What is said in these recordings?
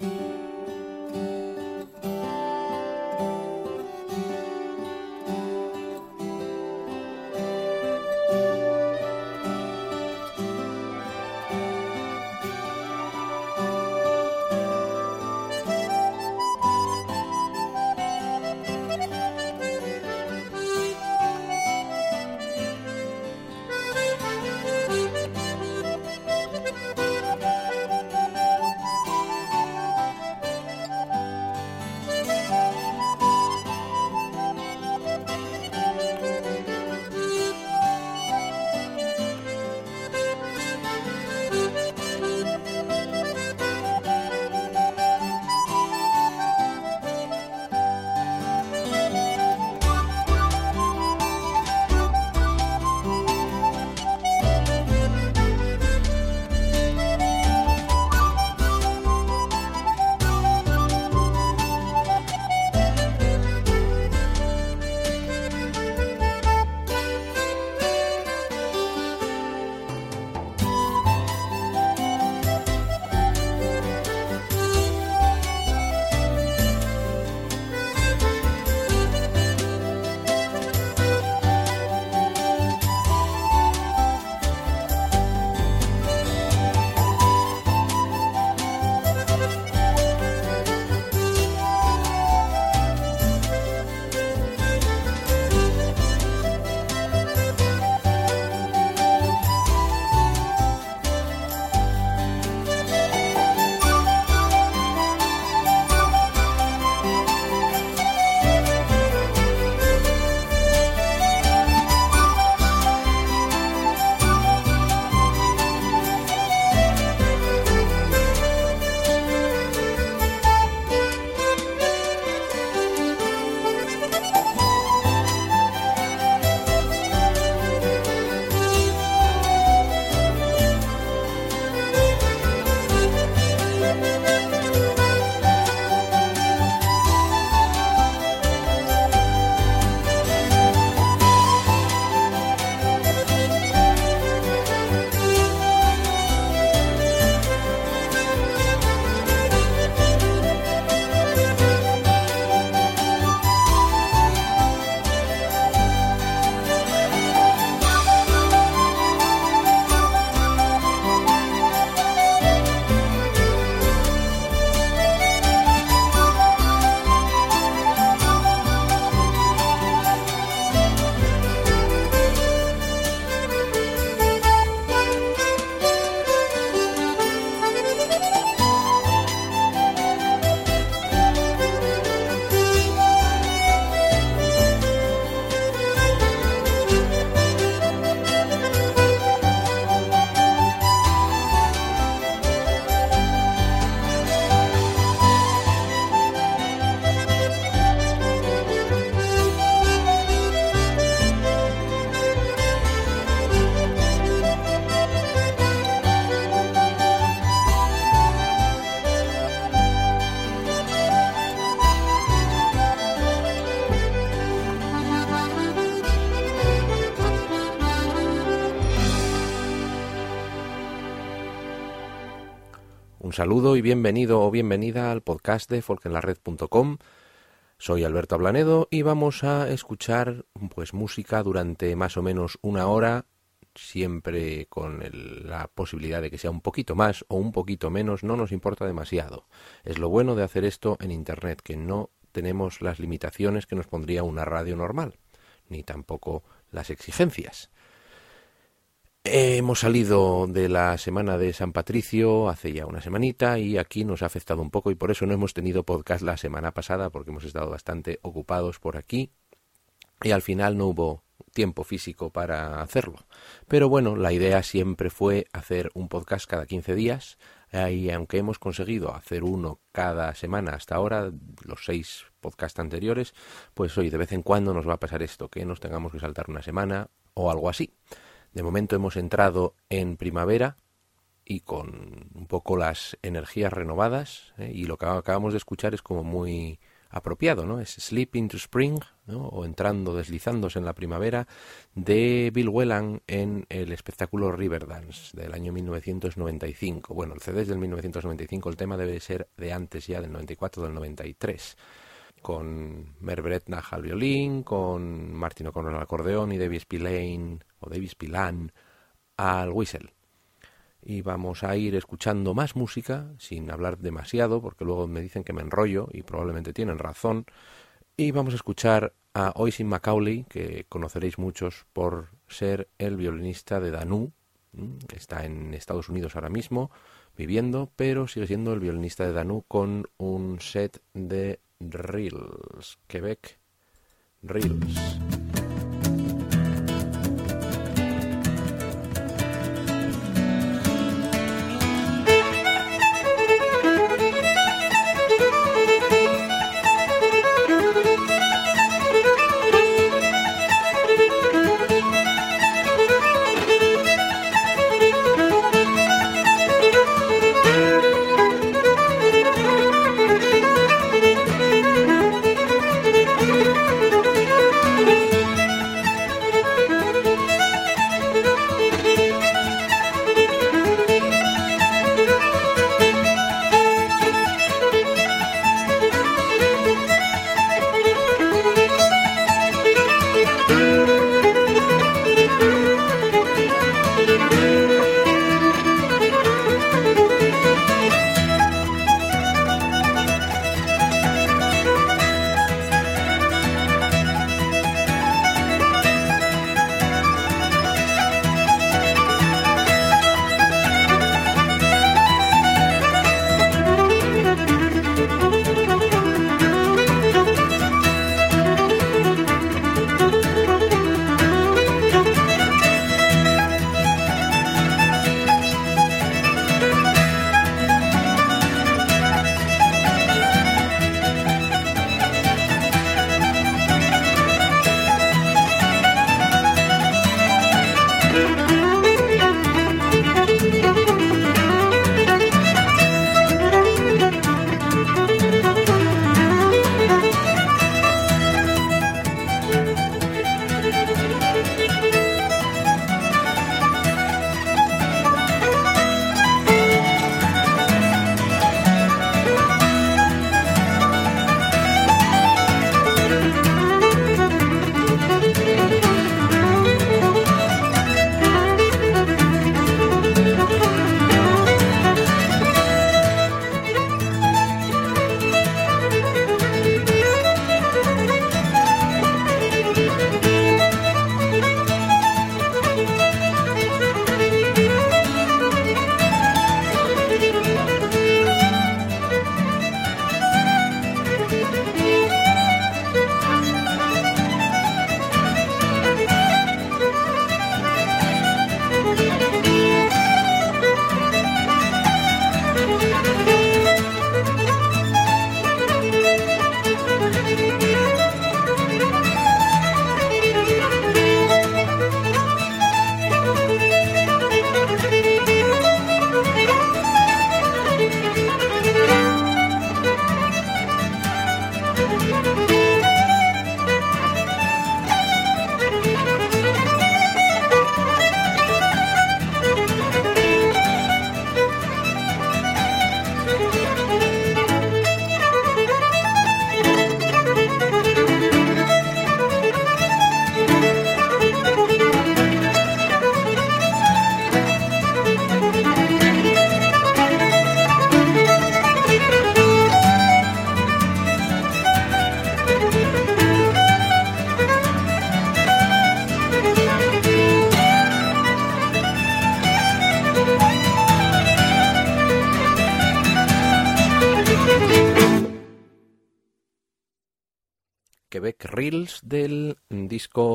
Thank you. Saludo y bienvenido o bienvenida al podcast de folkenlared.com. Soy Alberto Ablanedo y vamos a escuchar pues música durante más o menos una hora, siempre con la posibilidad de que sea un poquito más o un poquito menos, no nos importa demasiado. Es lo bueno de hacer esto en Internet, que no tenemos las limitaciones que nos pondría una radio normal, ni tampoco las exigencias. Hemos salido de la semana de San Patricio hace ya una semanita y aquí nos ha afectado un poco y por eso no hemos tenido podcast la semana pasada porque hemos estado bastante ocupados por aquí y al final no hubo tiempo físico para hacerlo. Pero bueno, la idea siempre fue hacer un podcast cada 15 días, y aunque hemos conseguido hacer uno cada semana hasta ahora, los seis podcasts anteriores, pues hoy de vez en cuando nos va a pasar esto, que nos tengamos que saltar una semana o algo así. De momento hemos entrado en primavera y con un poco las energías renovadas ¿eh? y lo que acabamos de escuchar es como muy apropiado, ¿no? Es Sleep into Spring, ¿no? o entrando, deslizándose en la primavera, de Bill Whelan en el espectáculo Riverdance del año 1995. Bueno, el CD es del 1995, el tema debe ser de antes ya, del 94 del 93 con Mer Bretnach al violín, con Martin O'Connor al acordeón y David Spillane o David Spillane al whistle. Y vamos a ir escuchando más música sin hablar demasiado porque luego me dicen que me enrollo y probablemente tienen razón. Y vamos a escuchar a Oisin Macaulay que conoceréis muchos por ser el violinista de Danu está en Estados Unidos ahora mismo viviendo pero sigue siendo el violinista de Danu con un set de reels. Quebec reels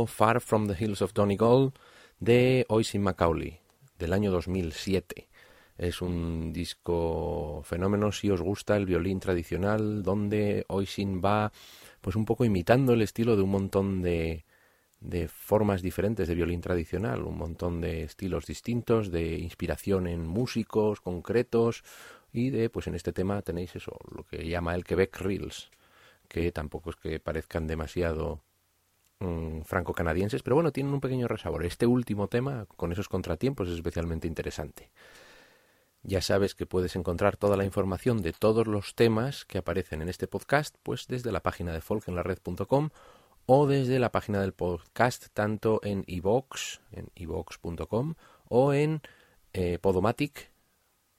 Far from the Hills of Donegal de Oisin Macaulay del año 2007. Es un disco fenómeno si os gusta el violín tradicional, donde Oisin va pues un poco imitando el estilo de un montón de, de formas diferentes de violín tradicional, un montón de estilos distintos, de inspiración en músicos concretos y de, pues en este tema tenéis eso, lo que llama el Quebec Reels, que tampoco es que parezcan demasiado mm, franco-canadienses, pero bueno, tienen un pequeño resabor. Este último tema, con esos contratiempos, es especialmente interesante. Ya sabes que puedes encontrar toda la información de todos los temas que aparecen en este podcast, pues desde la página de folkenlared.com o desde la página del podcast tanto en iVox, en ivox.com o en eh, Podomatic,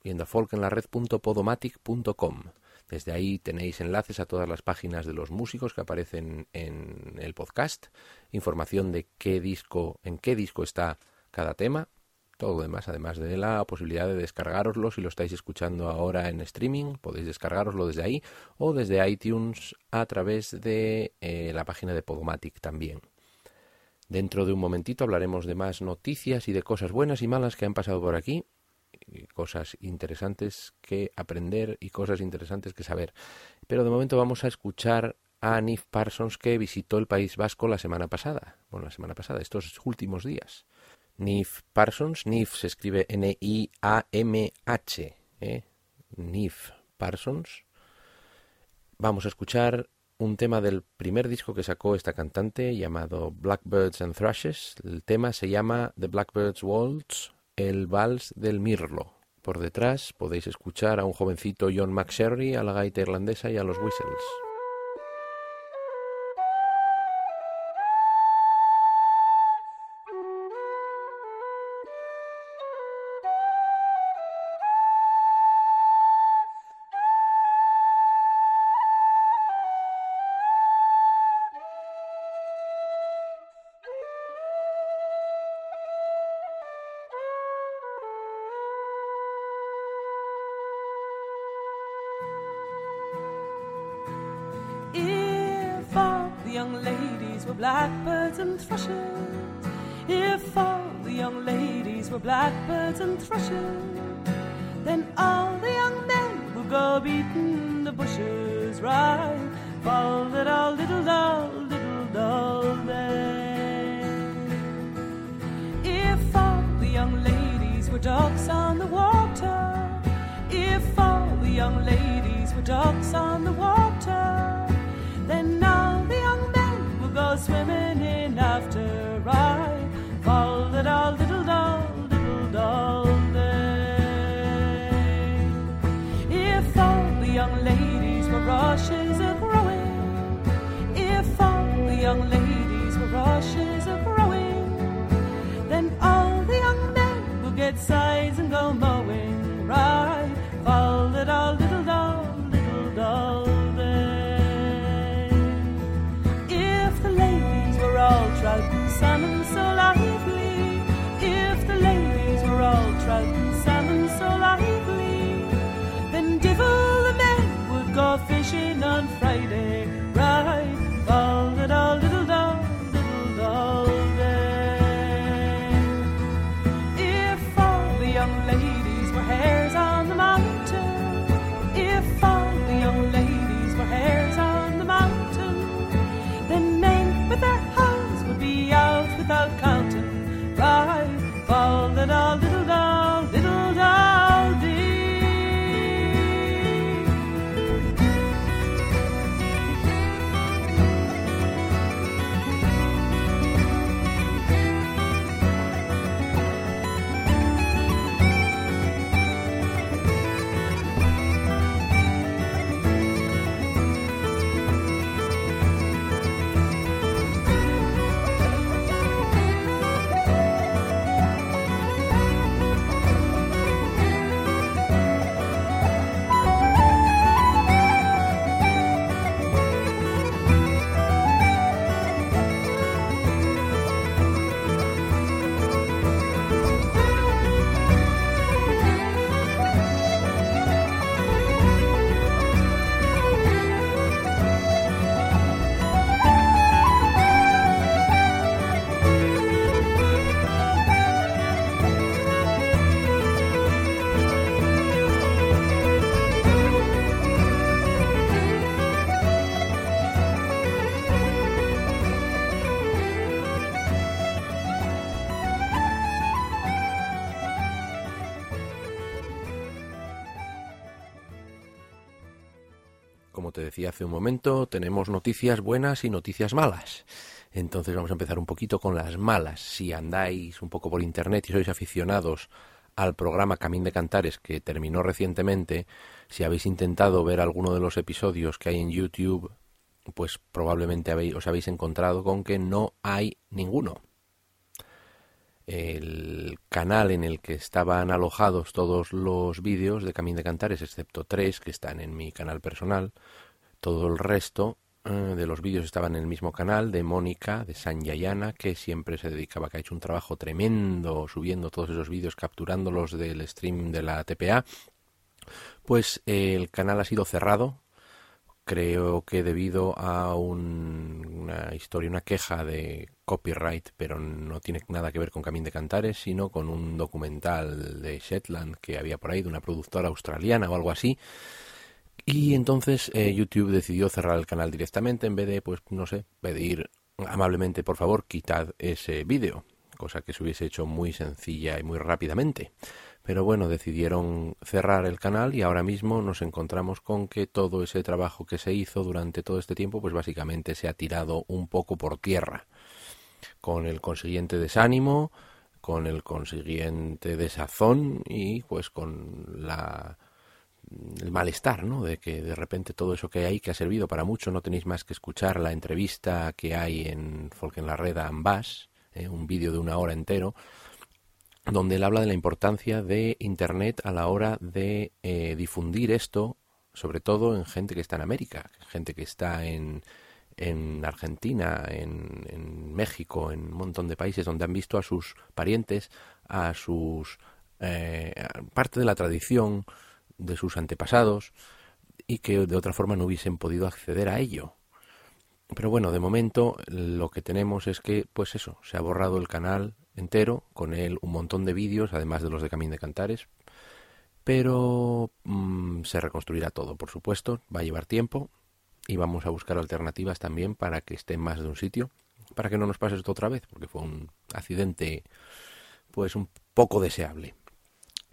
viendo a folkenlared.podomatic.com. Desde ahí tenéis enlaces a todas las páginas de los músicos que aparecen en el podcast, información de qué disco, en qué disco está cada tema, todo lo demás, además de la posibilidad de descargaroslo si lo estáis escuchando ahora en streaming, podéis descargaroslo desde ahí o desde iTunes a través de eh, la página de Podomatic también. Dentro de un momentito hablaremos de más noticias y de cosas buenas y malas que han pasado por aquí, cosas interesantes que aprender y cosas interesantes que saber. Pero de momento vamos a escuchar a Nif Parsons que visitó el País Vasco la semana pasada, bueno, la semana pasada, estos últimos días. Nif Parsons. Nif se escribe N-I-A-M-H. ¿eh? Nif Parsons. Vamos a escuchar un tema del primer disco que sacó esta cantante llamado Blackbirds and Thrushes. El tema se llama The Blackbird's Waltz, el vals del mirlo. Por detrás podéis escuchar a un jovencito John McSherry, a la gaita irlandesa y a los whistles. Young ladies were blackbirds and thrushes, if all the young ladies were blackbirds and thrushes, then all the young men would go beating the bushes, right? Fall all little doll, little doll then. If all the young ladies were ducks on the water, if all the young ladies were ducks on the water, swimming in after I fall that all little doll, little doll then. If all the young ladies were rushes a growing, if all the young ladies were rushes a growing, then all the young men will get sides and go mowing right. Fall that summer hace un momento, tenemos noticias buenas y noticias malas. Entonces vamos a empezar un poquito con las malas. Si andáis un poco por internet y sois aficionados al programa Camín de Cantares que terminó recientemente, si habéis intentado ver alguno de los episodios que hay en YouTube, pues probablemente os habéis encontrado con que no hay ninguno. El canal en el que estaban alojados todos los vídeos de Camín de Cantares, excepto tres que están en mi canal personal, todo el resto eh, de los vídeos estaban en el mismo canal de Mónica, de San Yayana, que siempre se dedicaba, que ha hecho un trabajo tremendo subiendo todos esos vídeos, capturándolos del stream de la TPA. Pues el canal ha sido cerrado creo que debido a una historia, una queja de copyright, pero no tiene nada que ver con Camín de Cantares, sino con un documental de Shetland que había por ahí, de una productora australiana o algo así. Y entonces eh, YouTube decidió cerrar el canal directamente en vez de, pues no sé, pedir amablemente, por favor, quitad ese vídeo, cosa que se hubiese hecho muy sencilla y muy rápidamente. Pero bueno, decidieron cerrar el canal y ahora mismo nos encontramos con que todo ese trabajo que se hizo durante todo este tiempo, pues básicamente se ha tirado un poco por tierra. Con el consiguiente desánimo, con el consiguiente desazón y pues con la el malestar, ¿no? De que de repente todo eso que hay que ha servido para mucho, no tenéis más que escuchar la entrevista que hay en Folk en la Red a Ambas, eh, un vídeo de una hora entero, donde él habla de la importancia de Internet a la hora de eh, difundir esto, sobre todo en gente que está en América, gente que está en, en Argentina, en, en, México, en un montón de países donde han visto a sus parientes, a sus eh, parte de la tradición de sus antepasados y que de otra forma no hubiesen podido acceder a ello. Pero bueno, de momento lo que tenemos es que, pues eso, se ha borrado el canal entero, con él un montón de vídeos, además de los de Camín de Cantares. Pero mmm, se reconstruirá todo, por supuesto, va a llevar tiempo y vamos a buscar alternativas también para que esté en más de un sitio, para que no nos pase esto otra vez, porque fue un accidente pues un poco deseable.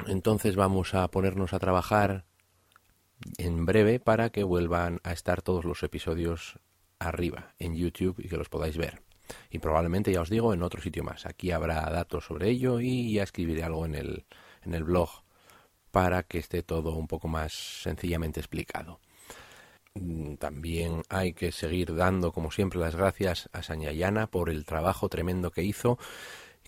Entonces vamos a ponernos a trabajar en breve para que vuelvan a estar todos los episodios arriba en YouTube y que los podáis ver y probablemente ya os digo en otro sitio más. Aquí habrá datos sobre ello y ya escribiré algo en el, en el blog para que esté todo un poco más sencillamente explicado. Mm, también hay que seguir dando, como siempre, las gracias a Sañayana por el trabajo tremendo que hizo,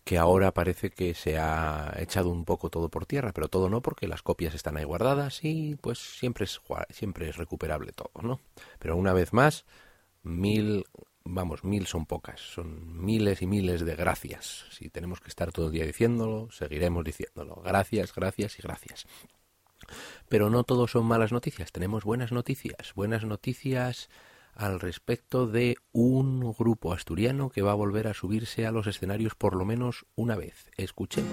que ahora parece que se ha echado un poco todo por tierra, pero todo no, porque las copias están ahí guardadas y pues siempre es, siempre es recuperable todo, ¿no? Pero una vez más, mil vamos, mil son pocas, son miles y miles de gracias. Si tenemos que estar todo el día diciéndolo, seguiremos diciéndolo. Gracias, gracias y gracias. Pero no todo son malas noticias, tenemos buenas noticias, buenas noticias al respecto de un grupo asturiano que va a volver a subirse a los escenarios por lo menos una vez. Escuchemos.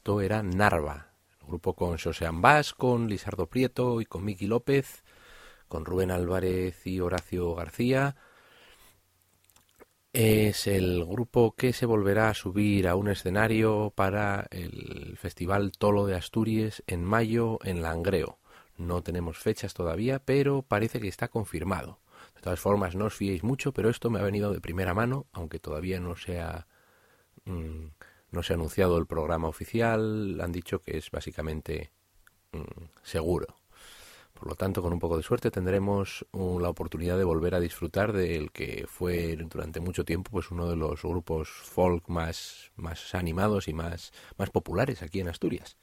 Esto era Narva, el grupo con José Ambás, con Lisardo Prieto y con Miki López, con Rubén Álvarez y Horacio García. Es el grupo que se volverá a subir a un escenario para el Festival Tolo de Asturias en mayo en Langreo. No tenemos fechas todavía, pero parece que está confirmado. De todas formas, no os fiéis mucho, pero esto me ha venido de primera mano, aunque todavía no se ha, mm, no se ha anunciado el programa oficial. Han dicho que es básicamente mm, seguro. Por lo tanto, con un poco de suerte tendremos la oportunidad de volver a disfrutar del que fue durante mucho tiempo pues uno de los grupos folk más, más animados y más, más populares aquí en Asturias.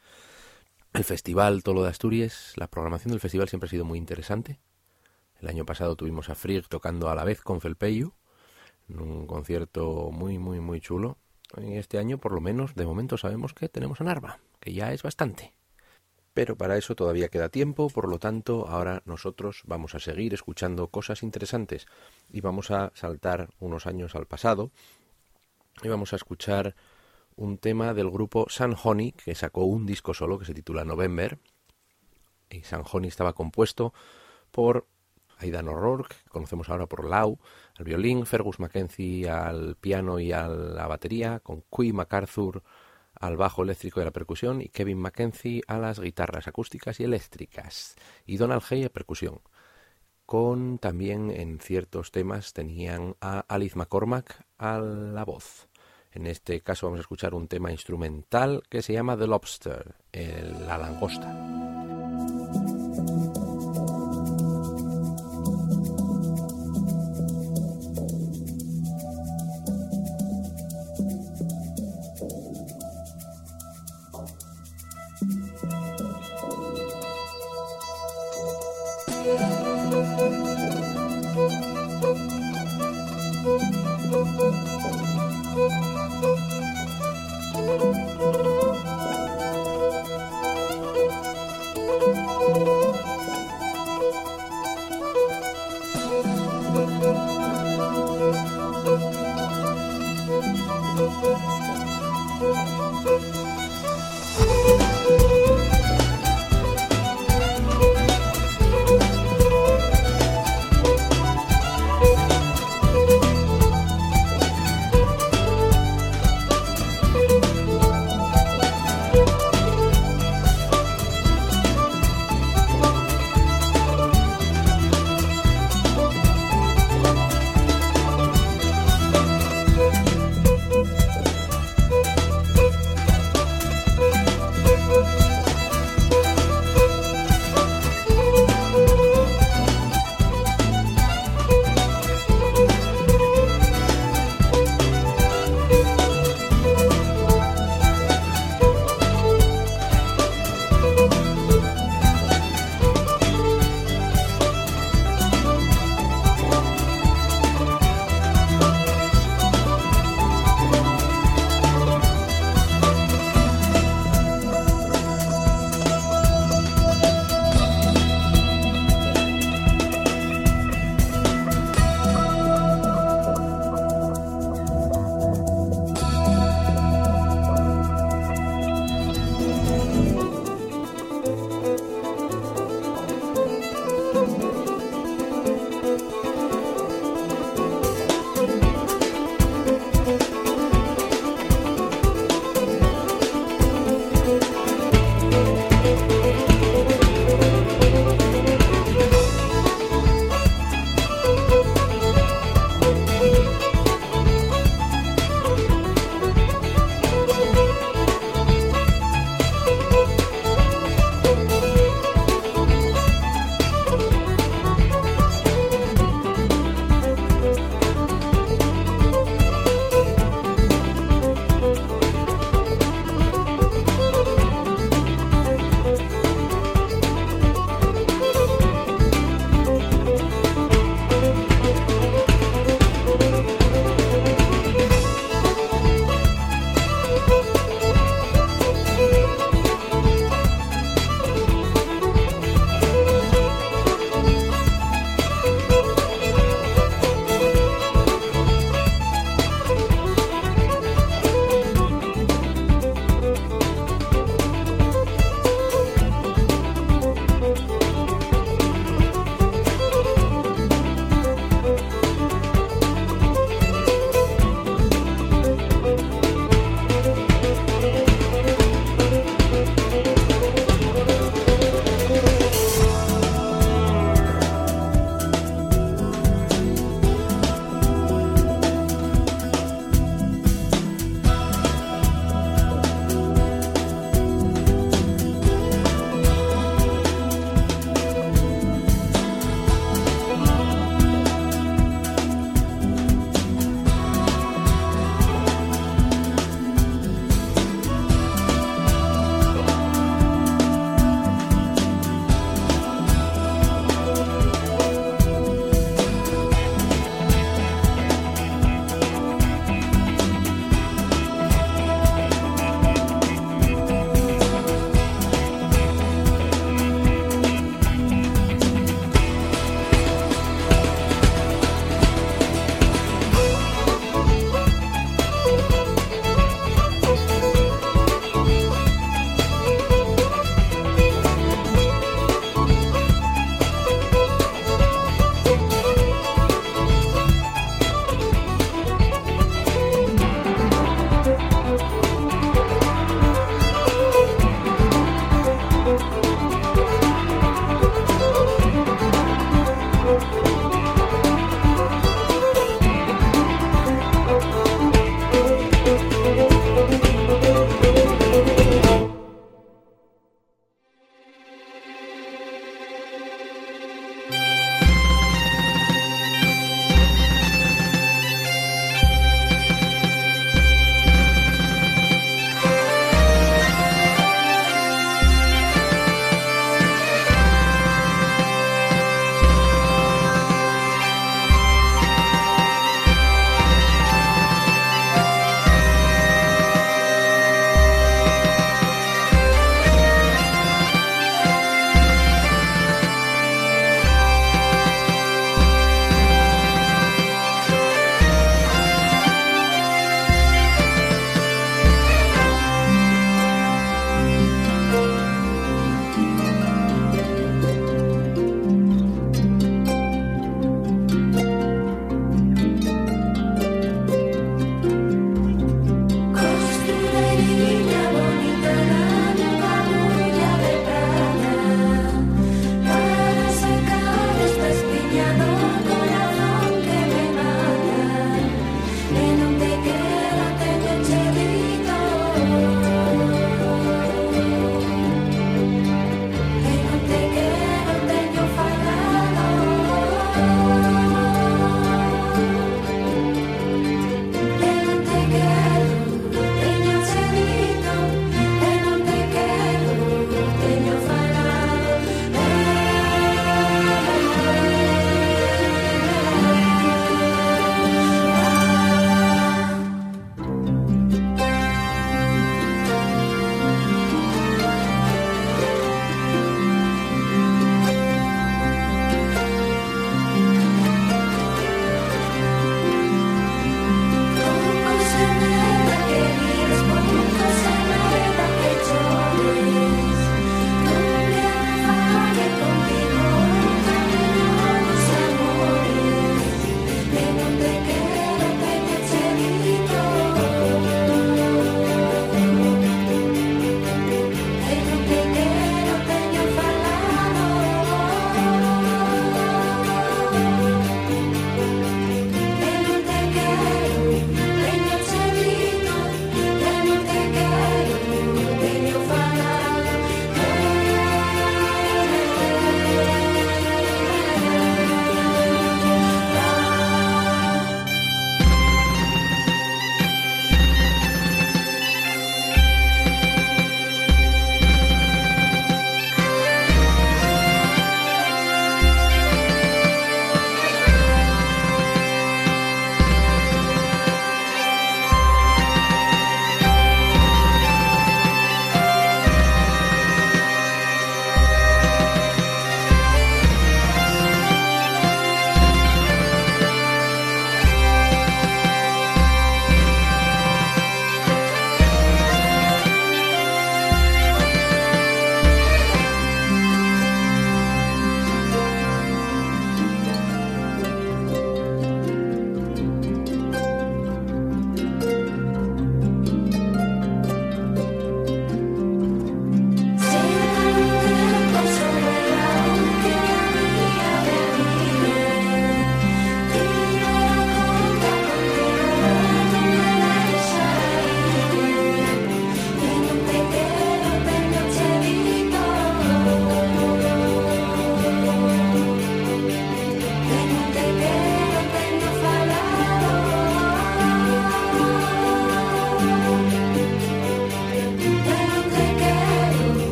El festival Tolo de Asturias, la programación del festival siempre ha sido muy interesante. El año pasado tuvimos a Frigg tocando a la vez con Felpeyu, en un concierto muy, muy, muy chulo. Este año, por lo menos, de momento sabemos que tenemos a Narva, que ya es bastante. Pero para eso todavía queda tiempo, por lo tanto, ahora nosotros vamos a seguir escuchando cosas interesantes y vamos a saltar unos años al pasado y vamos a escuchar un tema del grupo San que sacó un disco solo que se titula November. Y San estaba compuesto por Aidan O'Rourke, que conocemos ahora por Lau, al violín, Fergus Mackenzie al piano y a la batería, con Quay MacArthur al bajo eléctrico y a la percusión y Kevin Mackenzie a las guitarras acústicas y eléctricas y Donald Hay a percusión. Con también en ciertos temas tenían a Alice McCormack a la voz. En este caso vamos a escuchar un tema instrumental que se llama The Lobster, la langosta. Música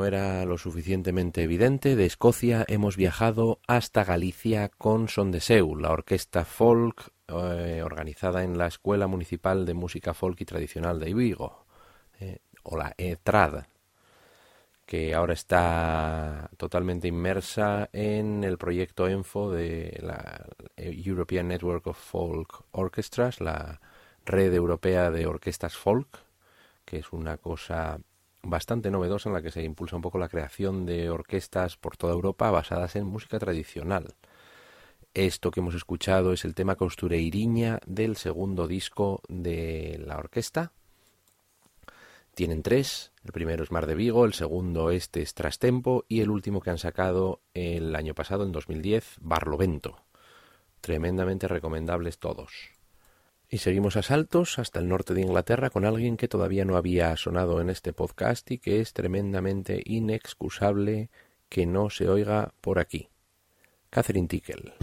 no era lo suficientemente evidente, de Escocia hemos viajado hasta Galicia con Son de Seul, la orquesta folk eh, organizada en la Escuela Municipal de Música Folk y Tradicional de Vigo, eh, o la ETRAD, que ahora está totalmente inmersa en el proyecto ENFO de la European Network of Folk Orchestras, la red europea de orquestas folk, que es una cosa bastante novedosa en la que se impulsa un poco la creación de orquestas por toda Europa basadas en música tradicional. Esto que hemos escuchado es el tema Costureiriña del segundo disco de la orquesta. Tienen tres, el primero es Mar de Vigo, el segundo este es Trastempo y el último que han sacado el año pasado, en 2010, Barlovento. Tremendamente recomendables todos. Y seguimos a saltos hasta el norte de Inglaterra con alguien que todavía no había sonado en este podcast y que es tremendamente inexcusable que no se oiga por aquí. Catherine Tickle.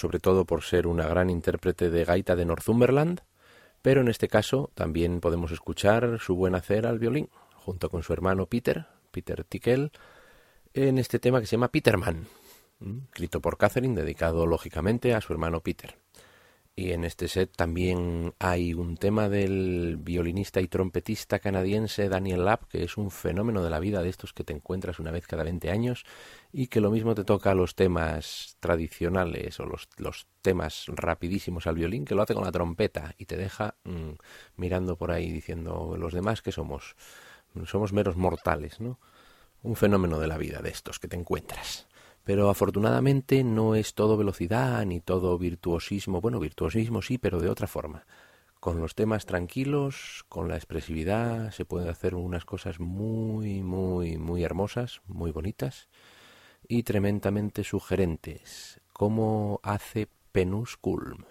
Sobre todo por ser una gran intérprete de gaita de Northumberland, pero en este caso también podemos escuchar su buen hacer al violín, junto con su hermano Peter, Peter Tickel, en este tema que se llama Peterman, escrito por Catherine, dedicado lógicamente a su hermano Peter. Y en este set también hay un tema del violinista y trompetista canadiense Daniel Lapp, que es un fenómeno de la vida de estos que te encuentras una vez cada 20 años y que lo mismo te toca los temas tradicionales o los, los temas rapidísimos al violín, que lo hace con la trompeta y te deja mm, mirando por ahí diciendo los demás que somos, somos meros mortales, ¿no? Un fenómeno de la vida de estos que te encuentras. Pero afortunadamente no es todo velocidad ni todo virtuosismo. Bueno, virtuosismo sí, pero de otra forma. Con los temas tranquilos, con la expresividad, se pueden hacer unas cosas muy, muy, muy hermosas, muy bonitas y tremendamente sugerentes, como hace Penus Kulm.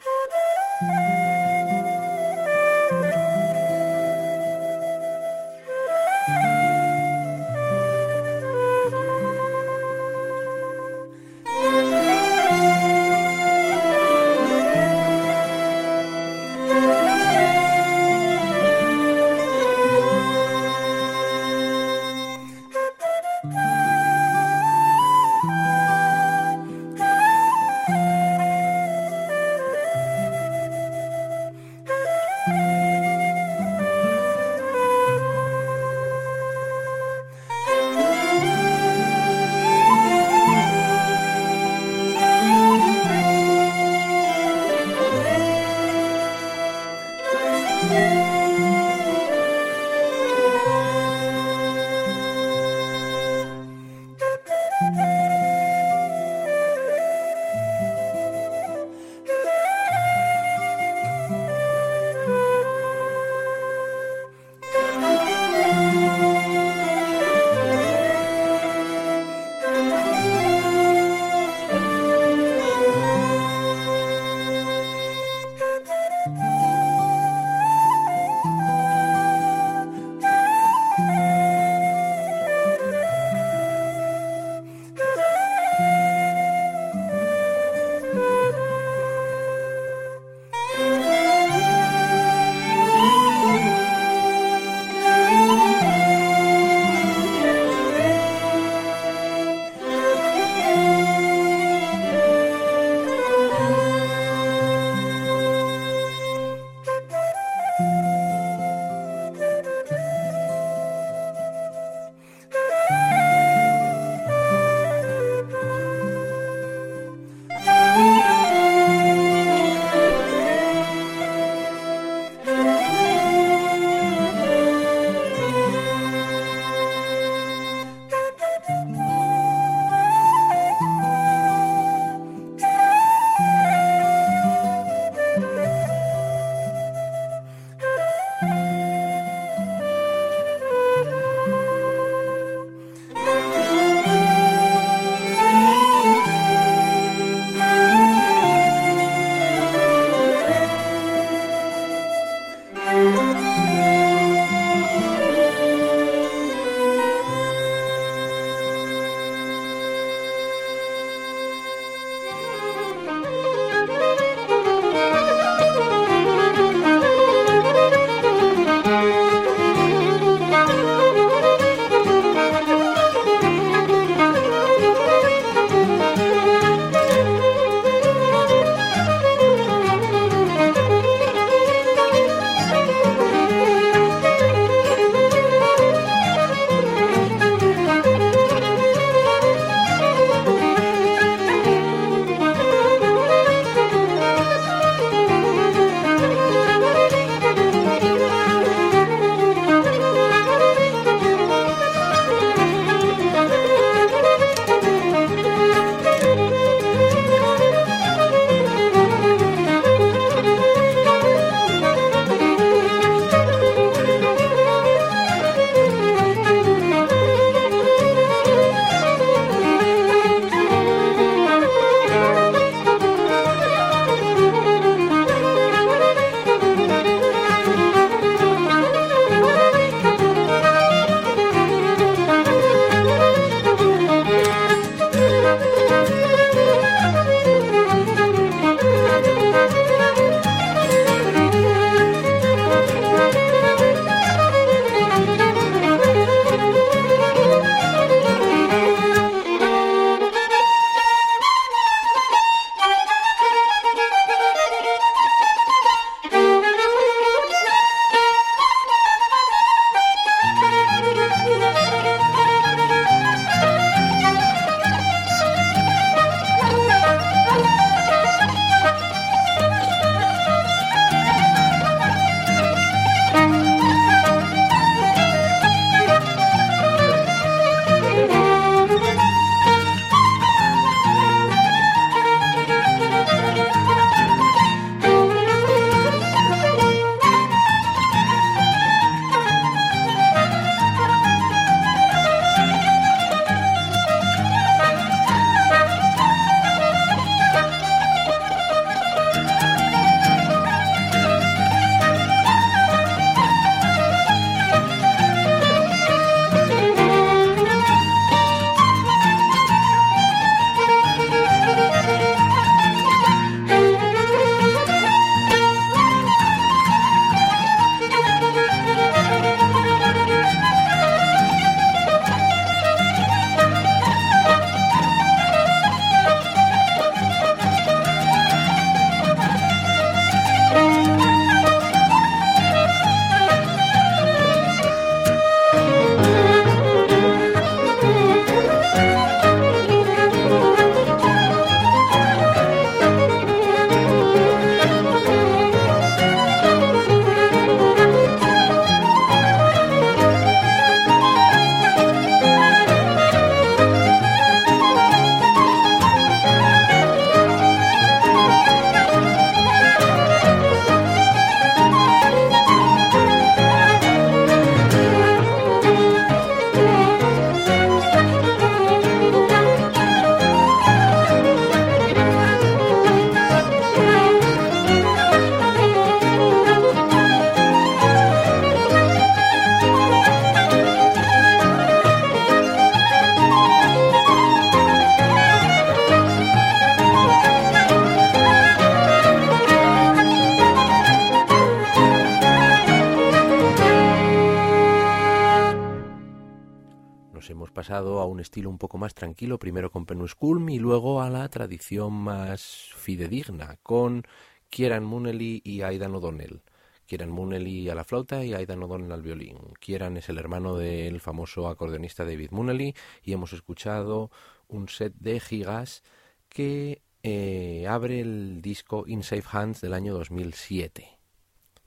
Estilo un poco más tranquilo, primero con Penus Kulm y luego a la tradición más fidedigna, con Kieran Munnelly y Aidan O'Donnell. Kieran Munnelly a la flauta y Aidan O'Donnell al violín. Kieran es el hermano del famoso acordeonista David Munnelly y hemos escuchado un set de gigas que eh, abre el disco In Safe Hands del año 2007.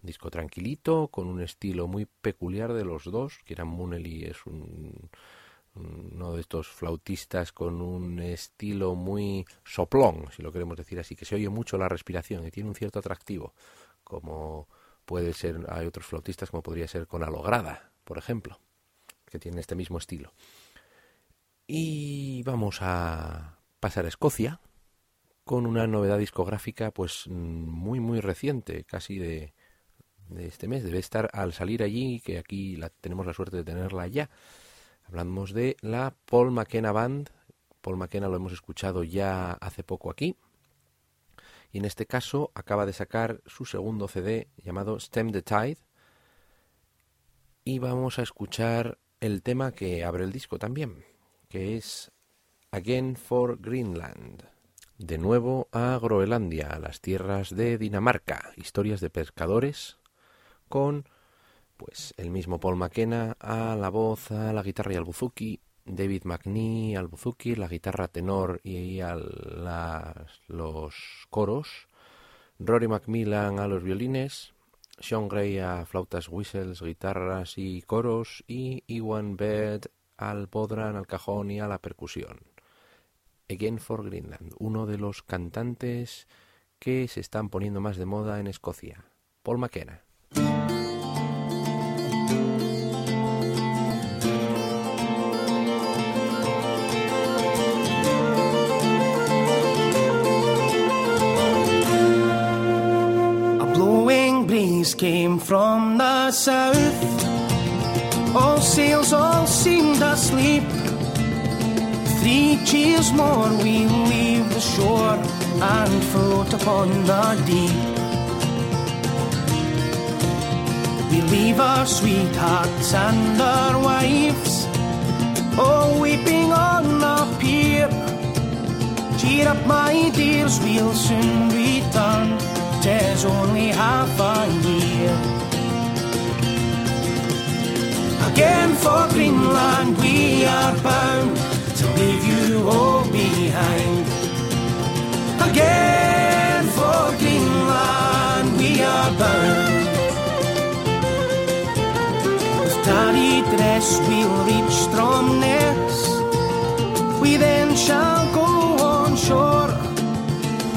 Disco tranquilito, con un estilo muy peculiar de los dos. Kieran Munnelly es un uno de estos flautistas con un estilo muy soplón, si lo queremos decir así, que se oye mucho la respiración y tiene un cierto atractivo, como puede ser, hay otros flautistas como podría ser con Alograda, por ejemplo, que tiene este mismo estilo. Y vamos a pasar a Escocia con una novedad discográfica pues muy muy reciente, casi de, de este mes, debe estar al salir allí, que aquí la, tenemos la suerte de tenerla ya Hablamos de la Paul McKenna Band. Paul McKenna lo hemos escuchado ya hace poco aquí. Y en este caso acaba de sacar su segundo CD llamado Stem the Tide. Y vamos a escuchar el tema que abre el disco también, que es Again for Greenland. De nuevo a Groenlandia, a las tierras de Dinamarca, historias de pescadores con pues el mismo Paul McKenna a la voz, a la guitarra y al buzuki, David McNee al buzuki, la guitarra tenor y a los coros, Rory Macmillan a los violines, Sean Gray a flautas, whistles, guitarras y coros y Iwan Bed al podran, al cajón y a la percusión. Again for Greenland, uno de los cantantes que se están poniendo más de moda en Escocia, Paul McKenna. Breeze came from the south. All sails all seemed asleep. Three cheers more, we leave the shore and float upon the deep. We leave our sweethearts and our wives, all weeping on the pier. Cheer up, my dears, we'll soon return. Tis only half a year. Again for Greenland we are bound to leave you all behind. Again for Greenland we are bound. Dress we'll reach Stromness. We then shall go on shore.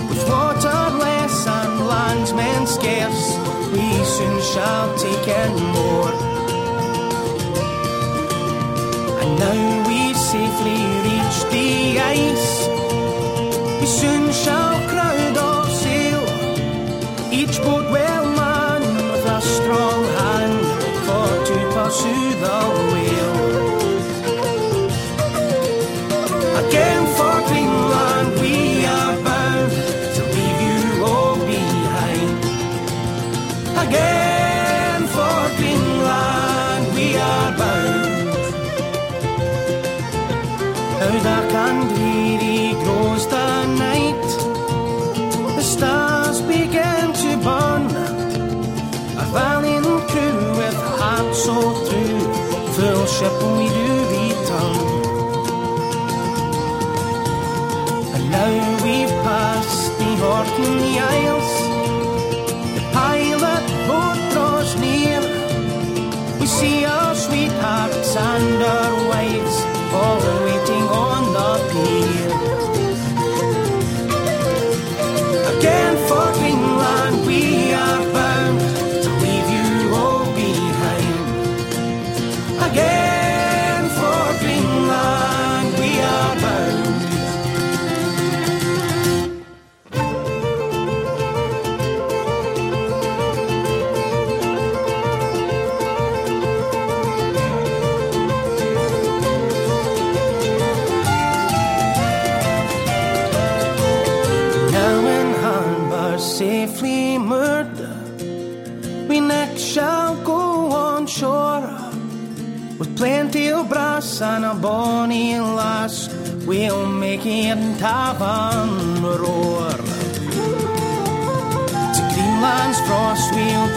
With water less and landsmen scarce, we soon shall take in more. And now the Orkney Isles. The of brass and a bonny lass, we'll make it tavern roar. To Greenland's frost we'll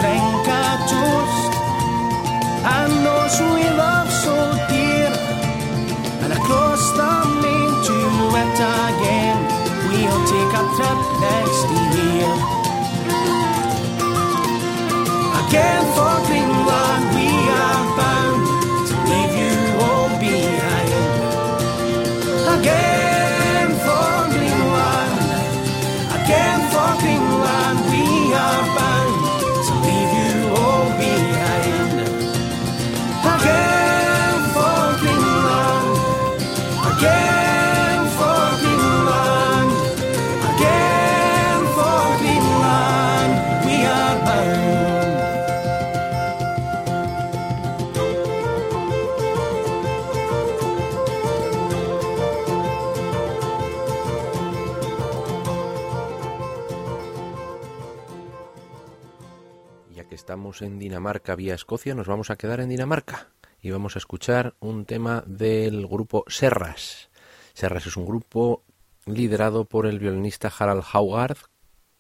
En Dinamarca vía Escocia, nos vamos a quedar en Dinamarca y vamos a escuchar un tema del grupo Serras. Serras es un grupo liderado por el violinista Harald Haugard,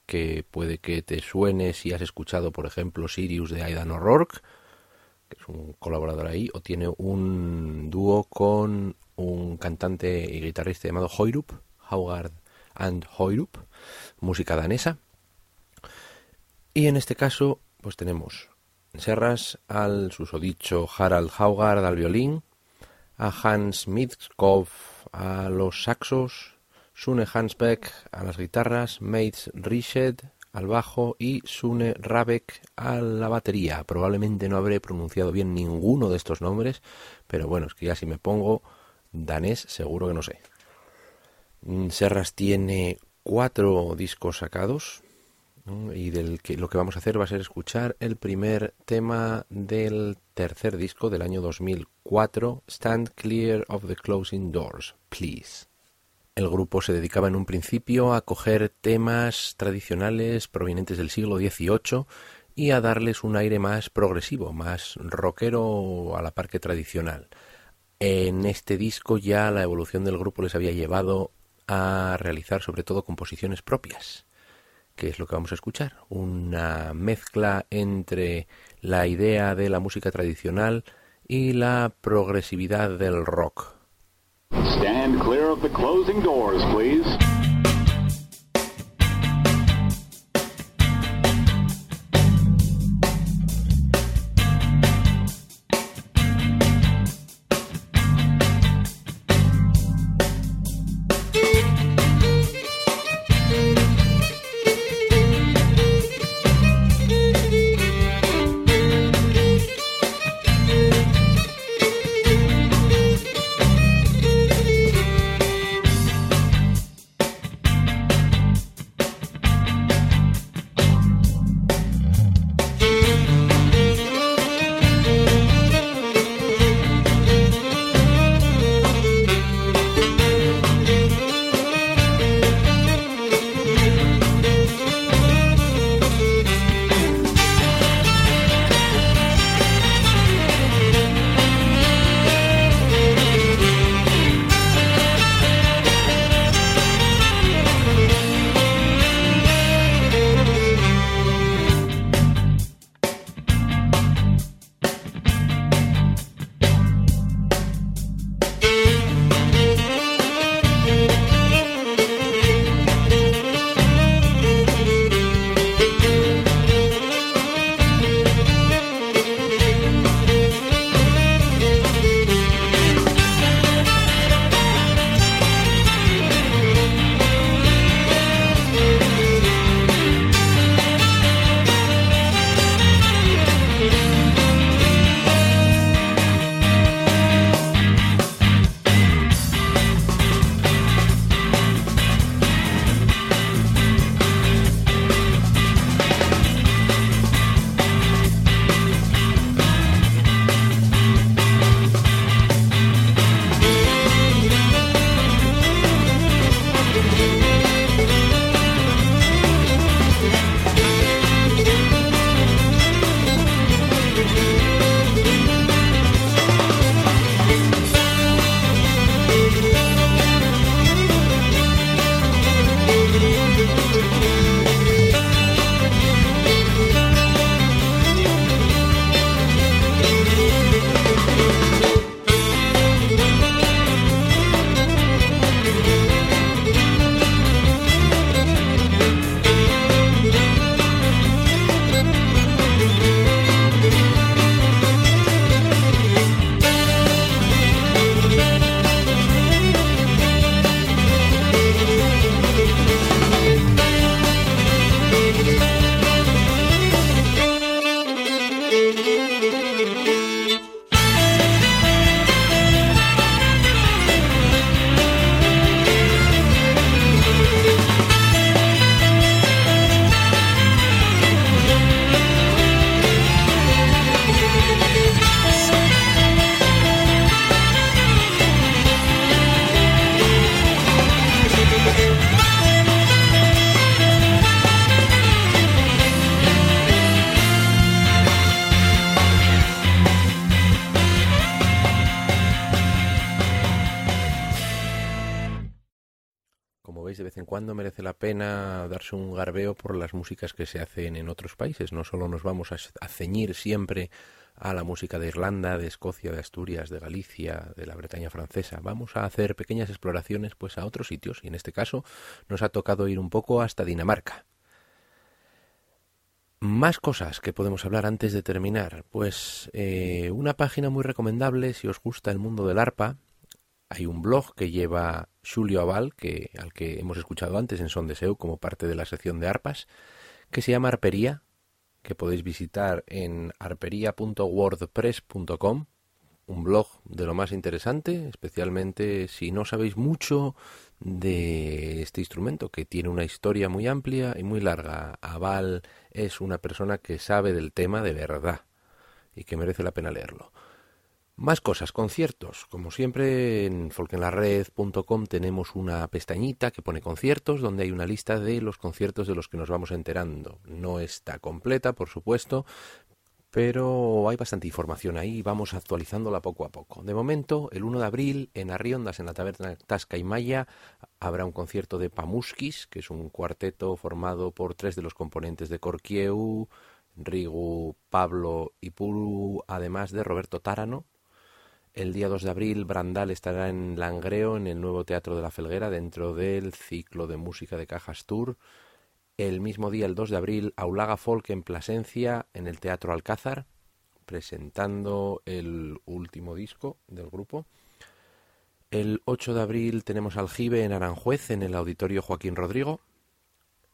que puede que te suene si has escuchado, por ejemplo, Sirius de Aidan O'Rourke, que es un colaborador ahí, o tiene un dúo con un cantante y guitarrista llamado Hoyrup, Haugard and Hoyrup, música danesa. Y en este caso, pues tenemos Serras al susodicho Harald Haugard al violín, a Hans Midskov a los saxos, Sune Hansbeck a las guitarras, Mates Rished al bajo y Sune Rabeck a la batería. Probablemente no habré pronunciado bien ninguno de estos nombres, pero bueno, es que ya si me pongo danés seguro que no sé. Mm, Serras tiene cuatro discos sacados y del que lo que vamos a hacer va a ser escuchar el primer tema del tercer disco del año 2004, Stand Clear of the Closing Doors, Please. El grupo se dedicaba en un principio a coger temas tradicionales provenientes del siglo XVIII y a darles un aire más progresivo, más rockero a la par que tradicional. En este disco ya la evolución del grupo les había llevado a realizar sobre todo composiciones propias, que es lo que vamos a escuchar, una mezcla entre la idea de la música tradicional y la progresividad del rock. Stand clear of the closing doors, please. Por las músicas que se hacen en otros países. No solo nos vamos a, a ceñir siempre a la música de Irlanda, de Escocia, de Asturias, de Galicia, de la Bretaña francesa. Vamos a hacer pequeñas exploraciones pues a otros sitios y en este caso nos ha tocado ir un poco hasta Dinamarca. Más cosas que podemos hablar antes de terminar. Pues eh, una página muy recomendable si os gusta el mundo del arpa. Hay un blog que lleva Julio Aval, que, al que hemos escuchado antes en Son de Seu como parte de la sección de arpas, que se llama Arpería, que podéis visitar en arpería.wordpress.com, un blog de lo más interesante, especialmente si no sabéis mucho de este instrumento, que tiene una historia muy amplia y muy larga. Aval es una persona que sabe del tema de verdad y que merece la pena leerlo. Más cosas, conciertos. Como siempre en folkenlared.com tenemos una pestañita que pone conciertos donde hay una lista de los conciertos de los que nos vamos enterando. No está completa, por supuesto, pero hay bastante información ahí y vamos actualizándola poco a poco. De momento, el 1 de abril en Arriondas, en la taberna Tasca y Maya, habrá un concierto de Pamuskis, que es un cuarteto formado por tres de los componentes de Corquieu, Rigu, Pablo y Puru, además de Roberto Tárano, El día 2 de abril, Brandal estará en Langreo, en el nuevo Teatro de la Felguera, dentro del ciclo de música de Cajas Tour. El mismo día, el 2 de abril, Aulaga Folk en Plasencia, en el Teatro Alcázar, presentando el último disco del grupo. El 8 de abril tenemos Aljibe en Aranjuez, en el Auditorio Joaquín Rodrigo.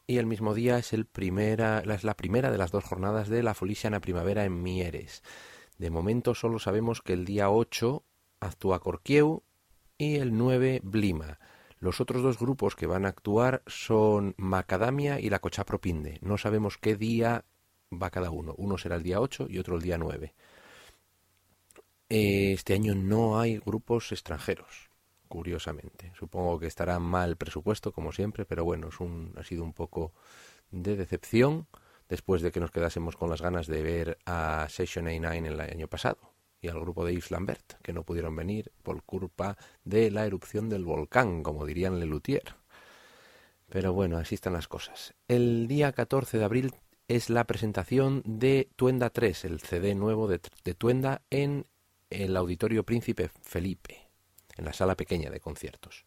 Y el mismo día es, el primera, es la primera de las dos jornadas de la Folisiana Primavera en Mieres. De momento solo sabemos que el día 8 actúa Corquieu y el 9 Blima. Los otros dos grupos que van a actuar son Macadamia y la Cochapropinde. No sabemos qué día va cada uno. Uno será el día 8 y otro el día 9. Este año no hay grupos extranjeros, curiosamente. Supongo que estará mal presupuesto, como siempre, pero bueno, ha sido un poco de decepción después de que nos quedásemos con las ganas de ver a Session A9 el año pasado y al grupo de Yves Lambert, que no pudieron venir por culpa de la erupción del volcán, como dirían Lelutier. Pero bueno, así están las cosas. El día 14 de abril es la presentación de Tuenda 3, el CD nuevo de, de Tuenda en el Auditorio Príncipe Felipe, en la sala pequeña de conciertos.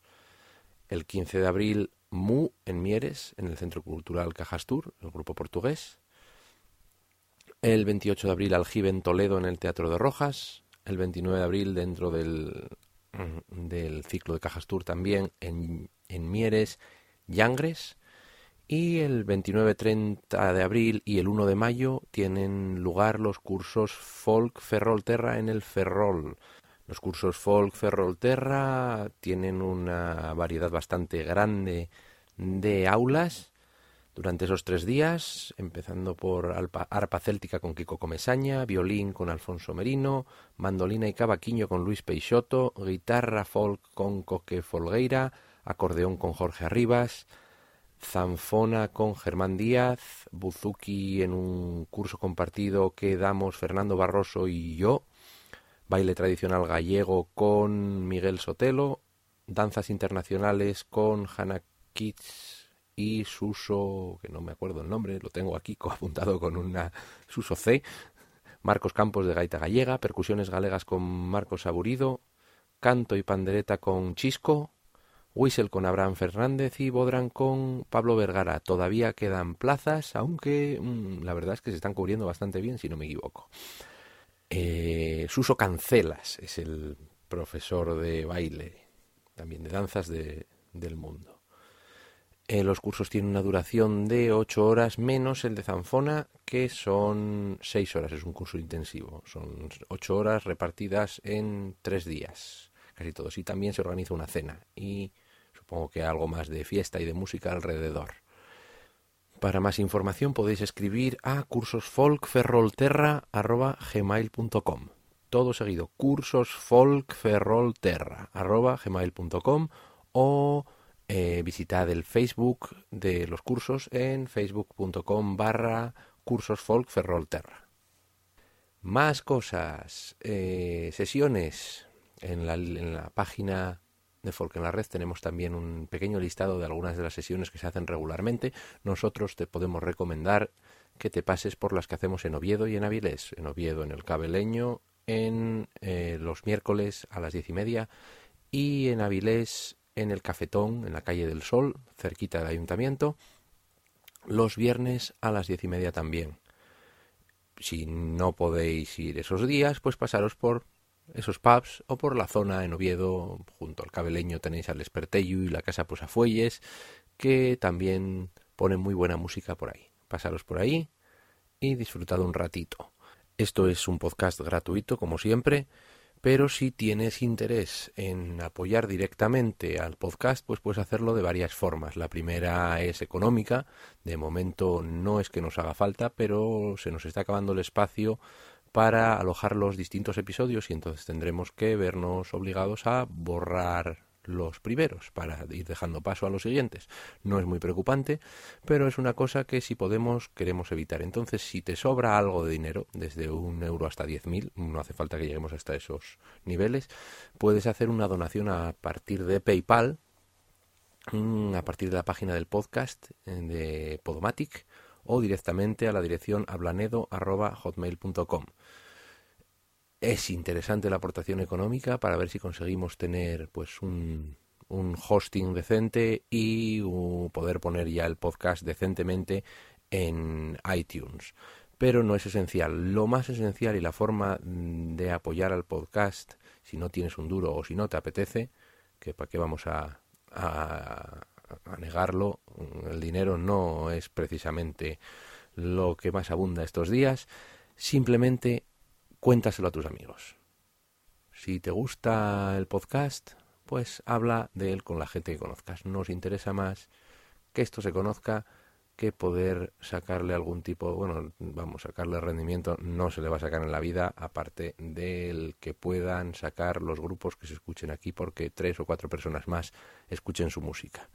El 15 de abril Mu en Mieres, en el Centro Cultural Cajastur, el grupo portugués. El 28 de abril Aljibe en Toledo en el Teatro de Rojas. El 29 de abril dentro del, del ciclo de Cajastur también en, en Mieres, Yangres. Y el 29-30 de abril y el 1 de mayo tienen lugar los cursos Folk Ferrol Terra en el Ferrol los cursos Folk Ferrolterra tienen una variedad bastante grande de aulas durante esos tres días, empezando por arpa céltica con Kiko Comesaña, violín con Alfonso Merino, mandolina y cavaquinho con Luis Peixoto, guitarra folk con Coque Folgueira, acordeón con Jorge Arribas, zanfona con Germán Díaz, buzuki en un curso compartido que damos Fernando Barroso y yo, baile tradicional gallego con Miguel Sotelo, danzas internacionales con Hannah Kitts y Suso, que no me acuerdo el nombre, lo tengo aquí apuntado con una Suso C, Marcos Campos de gaita gallega, percusiones galegas con Marcos Aburido, canto y pandereta con Chisco, Whistle con Abraham Fernández y Bodran con Pablo Vergara. Todavía quedan plazas, aunque mmm, la verdad es que se están cubriendo bastante bien, si no me equivoco. Eh, Suso Cancelas es el profesor de baile, también de danzas de, del mundo. Eh, los cursos tienen una duración de 8 horas menos el de Zanfona, que son 6 horas, es un curso intensivo. Son 8 horas repartidas en 3 días, casi todos. Y también se organiza una cena y supongo que algo más de fiesta y de música alrededor. Para más información podéis escribir a cursosfolkferrolterra.gmail.com Todo seguido, cursosfolkferrolterra.gmail.com o eh, visitad el Facebook de los cursos en facebook.com barra cursosfolkferrolterra. Más cosas, eh, sesiones en la, en la página de Folk en la Red tenemos también un pequeño listado de algunas de las sesiones que se hacen regularmente. Nosotros te podemos recomendar que te pases por las que hacemos en Oviedo y en Avilés. En Oviedo, en el Cabeleño, en eh, los miércoles a las diez y media y en Avilés, en el Cafetón, en la calle del Sol, cerquita del ayuntamiento, los viernes a las diez y media también. Si no podéis ir esos días, pues pasaros por esos pubs o por la zona en Oviedo, junto al Cabeleño tenéis al Espertello y la Casa Posafuelles, que también ponen muy buena música por ahí. Pasaros por ahí y disfrutad un ratito. Esto es un podcast gratuito, como siempre, pero si tienes interés en apoyar directamente al podcast, pues puedes hacerlo de varias formas. La primera es económica, de momento no es que nos haga falta, pero se nos está acabando el espacio para alojar los distintos episodios y entonces tendremos que vernos obligados a borrar los primeros para ir dejando paso a los siguientes. No es muy preocupante, pero es una cosa que si podemos queremos evitar. Entonces, si te sobra algo de dinero, desde un euro hasta diez mil, no hace falta que lleguemos hasta esos niveles, puedes hacer una donación a partir de PayPal, mm, a partir de la página del podcast eh, de Podomatic o directamente a la dirección hablanedo.hotmail.com. es interesante la aportación económica para ver si conseguimos tener pues un, un hosting decente y poder poner ya el podcast decentemente en iTunes. Pero no es esencial. Lo más esencial y la forma de apoyar al podcast, si no tienes un duro o si no te apetece, que para qué vamos a, a negarlo, el dinero no es precisamente lo que más abunda estos días, simplemente cuéntaselo a tus amigos. Si te gusta el podcast, pues habla de él con la gente que conozcas. Nos interesa más que esto se conozca que poder sacarle algún tipo, bueno, vamos, sacarle rendimiento no se le va a sacar en la vida, aparte del que puedan sacar los grupos que se escuchen aquí, porque tres o cuatro personas más escuchen su música.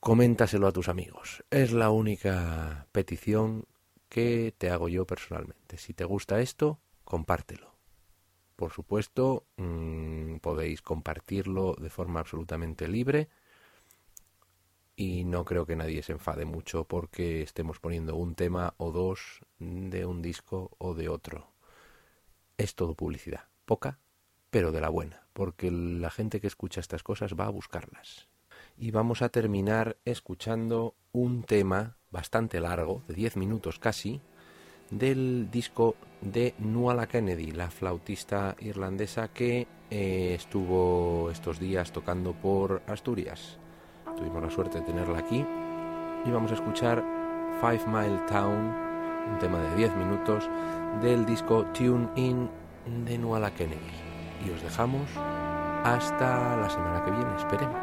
Coméntaselo a tus amigos. Es la única petición que te hago yo personalmente. Si te gusta esto, compártelo. Por supuesto, mmm, podéis compartirlo de forma absolutamente libre y no creo que nadie se enfade mucho porque estemos poniendo un tema o dos de un disco o de otro. Es todo publicidad, poca, pero de la buena, porque la gente que escucha estas cosas va a buscarlas. Y vamos a terminar escuchando un tema bastante largo, de 10 minutos casi, del disco de Nuala Kennedy, la flautista irlandesa que eh, estuvo estos días tocando por Asturias tuvimos la suerte de tenerla aquí y vamos a escuchar Five Mile Town, un tema de 10 minutos del disco Tune In de Nuala Kennedy. Y os dejamos hasta la semana que viene, esperemos.